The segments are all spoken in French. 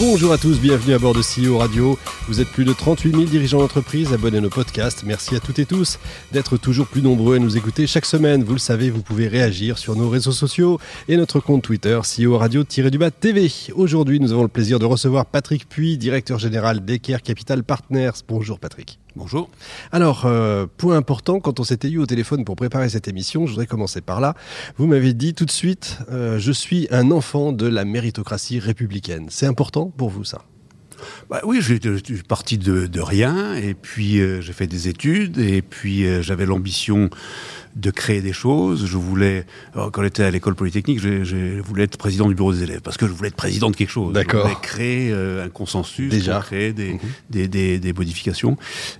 Bonjour à tous, bienvenue à bord de CEO Radio. Vous êtes plus de 38 000 dirigeants d'entreprise abonnés à nos podcasts. Merci à toutes et tous d'être toujours plus nombreux à nous écouter chaque semaine. Vous le savez, vous pouvez réagir sur nos réseaux sociaux et notre compte Twitter CEO Radio-du-Bas TV. Aujourd'hui, nous avons le plaisir de recevoir Patrick Puy, directeur général d'Equer Capital Partners. Bonjour Patrick. Bonjour. Alors, euh, point important, quand on s'était eu au téléphone pour préparer cette émission, je voudrais commencer par là. Vous m'avez dit tout de suite, euh, je suis un enfant de la méritocratie républicaine. C'est important? Pour vous ça bah oui, je suis parti de, rien, et puis euh, j'ai fait des études, et puis euh, j'avais l'ambition de créer des choses. Je voulais, quand j'étais à l'école polytechnique, je, voulais être président du bureau des élèves parce que je voulais être président de quelque chose. D'accord. Je voulais créer euh, un consensus, Déjà. créer des, Mhm. des, des, des modifications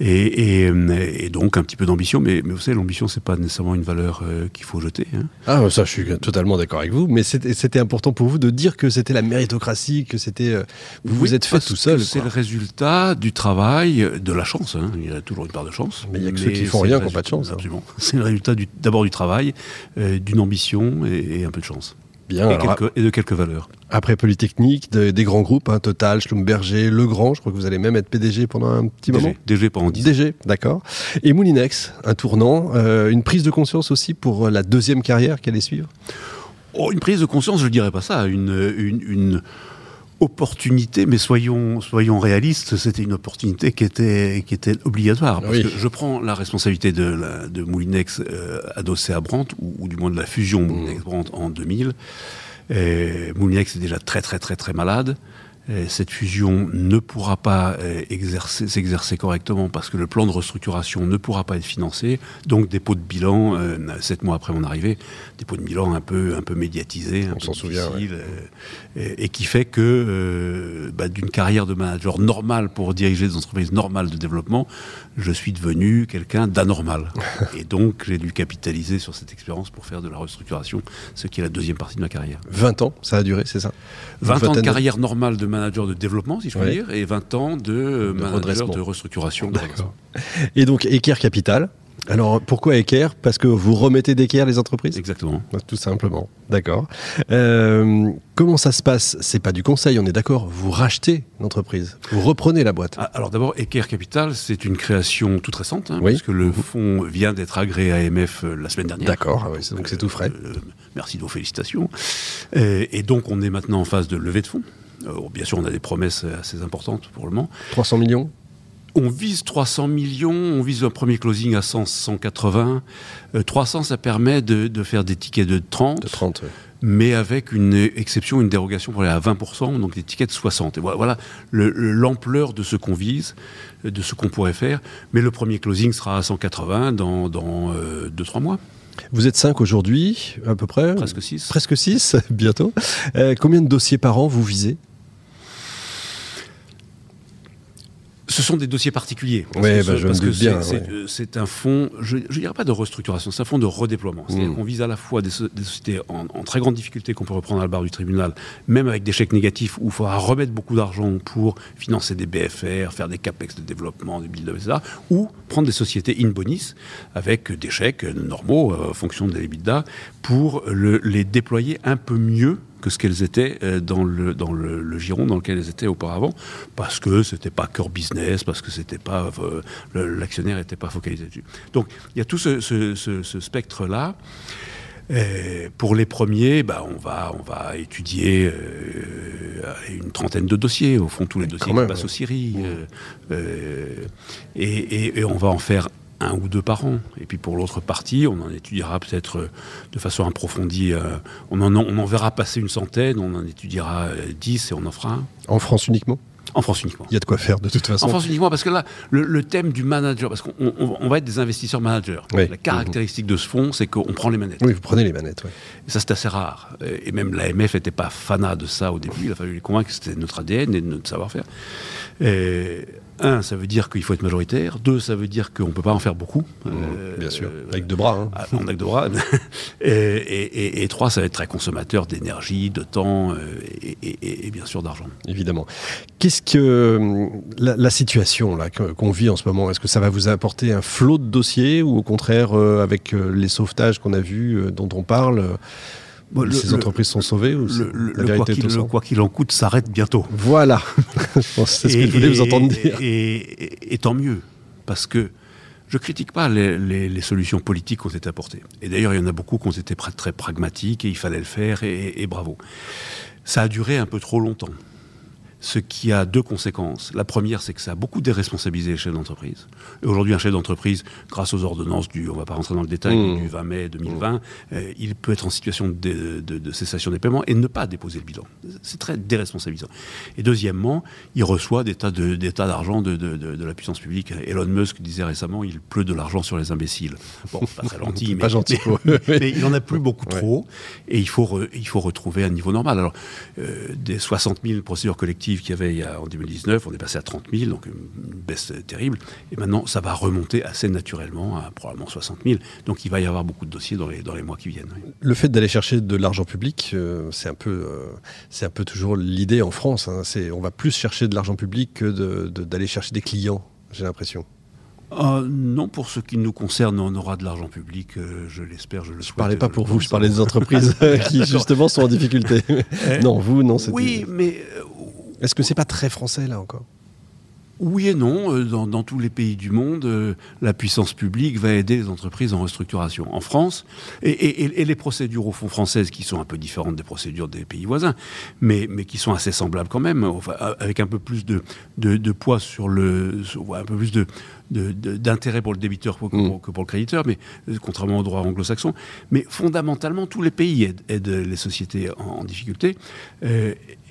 et, et, euh, et donc un petit peu d'ambition. Mais, mais vous savez, l'ambition, c'est pas nécessairement une valeur euh, qu'il faut jeter. hein. Ah, ça, je suis totalement d'accord avec vous. Mais c'était important pour vous de dire que c'était la méritocratie, que c'était. euh, vous vous êtes fait tout seul. C'est le résultat du travail, de la chance. hein. Il y a toujours une part de chance. Mais il y a que ceux qui font rien qui ont pas de chance, hein. Absolument. C'est le résultat du- d'abord du travail, euh, d'une ambition et, et un peu de chance. Bien. et, alors, quelques- et de quelques valeurs. après Polytechnique, de- des grands groupes, hein, Total, Schlumberger, Legrand, je crois que vous allez même être PDG pendant un petit moment. DG, DG pendant 10 ans. DG, d'accord. Et Moulinex, un tournant, euh, une prise de conscience aussi pour la deuxième carrière qu'elle allait suivre? Oh, une prise de conscience, je ne dirais pas ça. Une, une, une opportunité, mais soyons, soyons réalistes, c'était une opportunité qui était, qui était obligatoire. Parce Oui. que je prends la responsabilité de, la, de Moulinex euh, adossée à Brandt, ou, ou du moins de la fusion Moulinex-Brandt en 2000. Et Moulinex est déjà très très très très malade. Et cette fusion ne pourra pas euh, exercer- s'exercer correctement parce que le plan de restructuration ne pourra pas être financé. Donc dépôt de bilan, euh, sept mois après mon arrivée, dépôt de bilan un peu, un peu médiatisé, un On peu s'en souvient, euh, et, qui fait que euh, bah, d'une carrière de manager normale pour diriger des entreprises normales de développement, je suis devenu quelqu'un d'anormal. et donc j'ai dû capitaliser sur cette expérience pour faire de la restructuration, ce qui est la deuxième partie de ma carrière. 20 ans, ça a duré, c'est ça? 20 ans de carrière normale de manager de développement, si je puis dire, et 20 ans de, euh, manager de restructuration. de redressement. Et donc, Equer Capital. Alors, pourquoi Equer Parce que vous remettez d'Equer les entreprises? Exactement. Tout simplement, d'accord. Euh, comment ça se passe? C'est pas du conseil, on est d'accord. Vous rachetez l'entreprise, vous reprenez la boîte. Ah, Alors d'abord, Equer Capital, c'est une création toute récente, hein, Oui. puisque le fonds vient d'être agréé à AMF euh, la semaine dernière. D'accord, ah oui, donc c'est tout frais. Euh, merci de vos félicitations. Et donc on est maintenant en phase de levée de fonds. Euh, bien sûr, on a des promesses assez importantes pour le moment. 300 millions? On vise 300 millions, on vise un premier closing à 100, 180. Euh, 300, ça permet de, de faire des tickets de 30, de 30. oui. mais avec une exception, une dérogation pour aller à 20%, donc des tickets de 60. Et voilà, voilà le- le- l'ampleur de ce qu'on vise, euh, de ce qu'on pourrait faire. Mais le premier closing sera à 180 dans 2-3 mois, Vous êtes 5 aujourd'hui, à peu près? Presque 6. Presque 6, bientôt. Euh, combien de dossiers par an vous visez? Ce sont des dossiers particuliers. Ouais, que bah, parce que c'est- ouais. un fonds, je ne dirais pas de restructuration, c'est un fonds de redéploiement. C'est-à-dire Mm. qu'on vise à la fois des, so- des sociétés en, en très grande difficulté qu'on peut reprendre à la barre du tribunal, même avec des chèques négatifs où il faudra remettre beaucoup d'argent pour financer des BFR, faire des capex de développement, des build etc. Ou prendre des sociétés in bonis avec des chèques normaux euh, en fonction des EBITDA pour le- les déployer un peu mieux que ce qu'elles étaient euh, dans, le, dans le, le giron dans lequel elles étaient auparavant, parce que c'était pas core business, parce que c'était pas euh, l'actionnaire n'était pas focalisé dessus. Donc il y a tout ce, ce- ce- ce spectre-là. Euh, pour les premiers, bah, on, va, on va étudier euh, une trentaine de dossiers, au fond tous les dossiers qui passent aux Syrie, euh, et, et- et on va en faire un ou deux par an. Et puis pour l'autre partie, on en étudiera peut-être euh, de façon approfondie. euh, on, en, on en verra passer une centaine, on en étudiera euh, dix et on en fera un. En France uniquement? En France uniquement. Il y a de quoi faire de toute façon. En France uniquement, parce que là, le, le thème du manager, parce qu'on on- on va être des investisseurs managers. Oui. La caractéristique de ce fonds, c'est qu'on prend les manettes. Oui, vous prenez les manettes. Et ça, c'est assez rare. Et même l'AMF n'était pas fanat de ça au début. Il a fallu les convaincre que c'était notre ADN et notre savoir-faire. Et un, ça veut dire qu'il faut être majoritaire. Deux, ça veut dire qu'on ne peut pas en faire beaucoup. Mmh, bien sûr, avec deux bras. Hein. Ah, on a que deux bras. et, trois, ça va être très consommateur d'énergie, de temps et, bien sûr d'argent. Évidemment. Qu'est-ce que la, situation là qu'on vit en ce moment? Est-ce que ça va vous apporter un flot de dossiers ou au contraire, avec les sauvetages qu'on a vus, dont on parle ces entreprises sont sauvées ou le, quoi qu'il en coûte s'arrête bientôt. Voilà, c'est ce que je voulais vous entendre dire. Et, tant mieux, parce que je critique pas les, solutions politiques qui ont été apportées. Et d'ailleurs, il y en a beaucoup qui ont été très pragmatiques et il fallait le faire et bravo. Ça a duré un peu trop longtemps ce qui a deux conséquences. La première, c'est que ça a beaucoup déresponsabilisé les chefs d'entreprise. Et aujourd'hui, un chef d'entreprise, grâce aux ordonnances du, on va pas rentrer dans le détail, mmh. du 20 mai 2020, mmh. euh, il peut être en situation de, cessation des paiements et ne pas déposer le bilan. C'est très déresponsabilisant. Et deuxièmement, il reçoit des tas d'argent de, la puissance publique. Elon Musk disait récemment, il pleut de l'argent sur les imbéciles. Bon, pas très gentil, mais, pas gentil mais, il en a plus beaucoup trop. Et il faut, il faut retrouver un niveau normal. Alors, euh, des 60 000 procédures collectives qu'il y avait en 2019, on est passé à 30 000, donc une baisse terrible. Et maintenant, ça va remonter assez naturellement à probablement 60 000. Donc il va y avoir beaucoup de dossiers dans les, dans les mois qui viennent. Le fait d'aller chercher de l'argent public, euh, c'est un, peu, euh, c'est un peu toujours l'idée en France. Hein. C'est, on va plus chercher de l'argent public que d'aller chercher des clients, j'ai l'impression. Euh, non, pour ce qui nous concerne, on aura de l'argent public, je l'espère, je le Je ne parlais pas pour vous, je parlais des entreprises qui justement sont en difficulté. non, vous, non, c'est. Oui, mais est-ce que c'est pas très français là encore? Oui et non. Euh, dans, tous les pays du monde, euh, la puissance publique va aider les entreprises en restructuration. En France, et, les procédures au fond françaises qui sont un peu différentes des procédures des pays voisins, mais, mais qui sont assez semblables quand même, avec un peu plus de, de, poids sur le, un peu plus de, d'intérêt pour le débiteur que pour, que pour, le créditeur, mais euh, contrairement au droit anglo-saxon. Mais fondamentalement, tous les pays aident, les sociétés en, difficulté.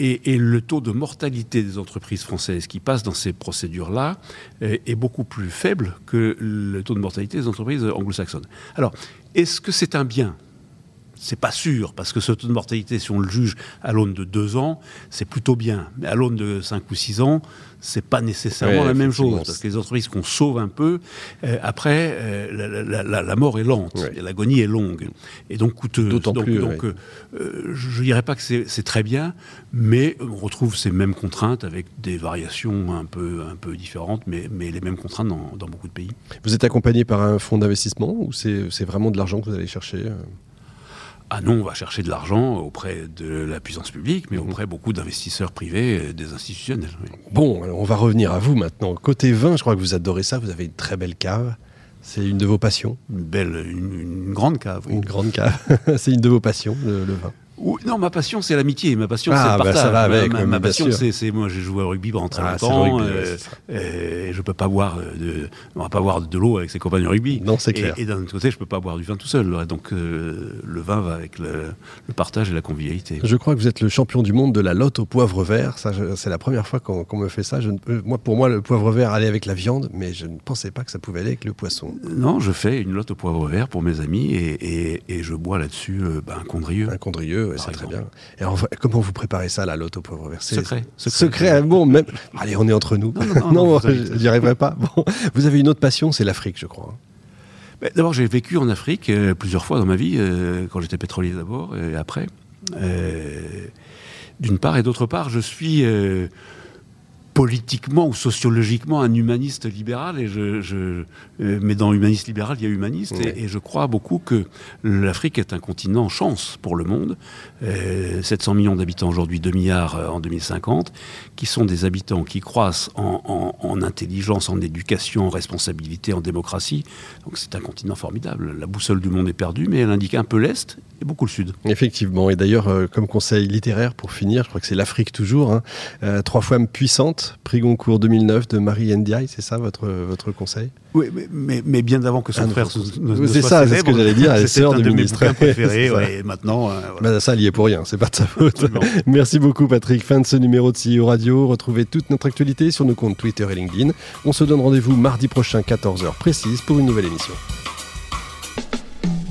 Et, le taux de mortalité des entreprises françaises qui passent dans ces procédures-là est, beaucoup plus faible que le taux de mortalité des entreprises anglo-saxonnes. Alors, est-ce que c'est un bien c'est pas sûr, parce que ce taux de mortalité, si on le juge à l'aune de deux ans, c'est plutôt bien. Mais à l'aune de cinq ou six ans, c'est pas nécessairement la même chose. Parce que les entreprises qu'on sauve un peu, euh, après, euh, la, mort est lente, l'agonie est longue, et donc coûteuse. D'autant plus. Donc, euh, je dirais pas que c'est très bien, mais on retrouve ces mêmes contraintes avec des variations un peu, un peu différentes, mais, mais les mêmes contraintes dans, dans beaucoup de pays. Vous êtes accompagné par un fonds d'investissement ou c'est vraiment de l'argent que vous allez chercher ah non, on va chercher de l'argent auprès de la puissance publique, mais mhm. auprès beaucoup d'investisseurs privés, des institutionnels. Bon, on va revenir à vous maintenant. Côté vin, je crois que vous adorez ça. Vous avez une très belle cave. C'est une de vos passions? Une belle, une, grande cave. Une grande cave. C'est une de vos passions, le vin non, ma passion, c'est l'amitié. Ma passion, c'est le partage. Bah ça va avec, ma, passion, c'est moi, j'ai joué au rugby pendant très ah, longtemps. Euh, et je peux pas boire de, on va pas boire de l'eau avec ses compagnons de rugby. Non, c'est clair. Et, d'un autre côté, je peux pas boire du vin tout seul. Donc, euh, le vin va avec le, partage et la convivialité. Je crois que vous êtes le champion du monde de la lotte au poivre vert. Ça, c'est la première fois qu'on me fait ça. Je moi, pour moi, le poivre vert allait avec la viande, mais je ne pensais pas que ça pouvait aller avec le poisson. Non, je fais une lotte au poivre vert pour mes amis et, je bois là-dessus euh, bah, un condrieux. Un condrieux, c'est très bien. Et comment vous préparez ça, la lotte au pauvre versé Secret. Secret. Hein, bon, même. Allez, on est entre nous. Non, non, j'y arriverai pas. Bon, vous avez une autre passion, c'est l'Afrique, je crois. D'abord, j'ai vécu en Afrique euh, plusieurs fois dans ma vie, euh, quand j'étais pétrolier d'abord et après. Euh, d'une part, et d'autre part, je suis politiquement ou sociologiquement un humaniste libéral, et je, euh, mais dans humaniste libéral, il y a humaniste, et, je crois beaucoup que l'Afrique est un continent chance pour le monde. 700 euh, millions d'habitants aujourd'hui, 2 milliards euh, en 2050, qui sont des habitants qui croissent en, en intelligence, en éducation, en responsabilité, en démocratie. Donc c'est un continent formidable. La boussole du monde est perdue, mais elle indique un peu l'Est et beaucoup le Sud. Effectivement, et d'ailleurs, comme conseil littéraire pour finir, je crois que c'est l'Afrique toujours, hein, trois fois puissante prix Goncourt 2009 de Marie Ndiaye, c'est ça votre, votre conseil? Oui, mais, mais, bien avant que son ah, frère C'est ça, c'est ce que j'allais dire, elle sœur de, ministre. préféré, et maintenant... Euh, bah, ça, il y est pour rien, c'est pas de sa faute. Merci beaucoup Patrick, fin de ce numéro de CEO Radio. Retrouvez toute notre actualité sur nos comptes Twitter et LinkedIn. On se donne rendez-vous mardi prochain, 14h précise, pour une nouvelle émission.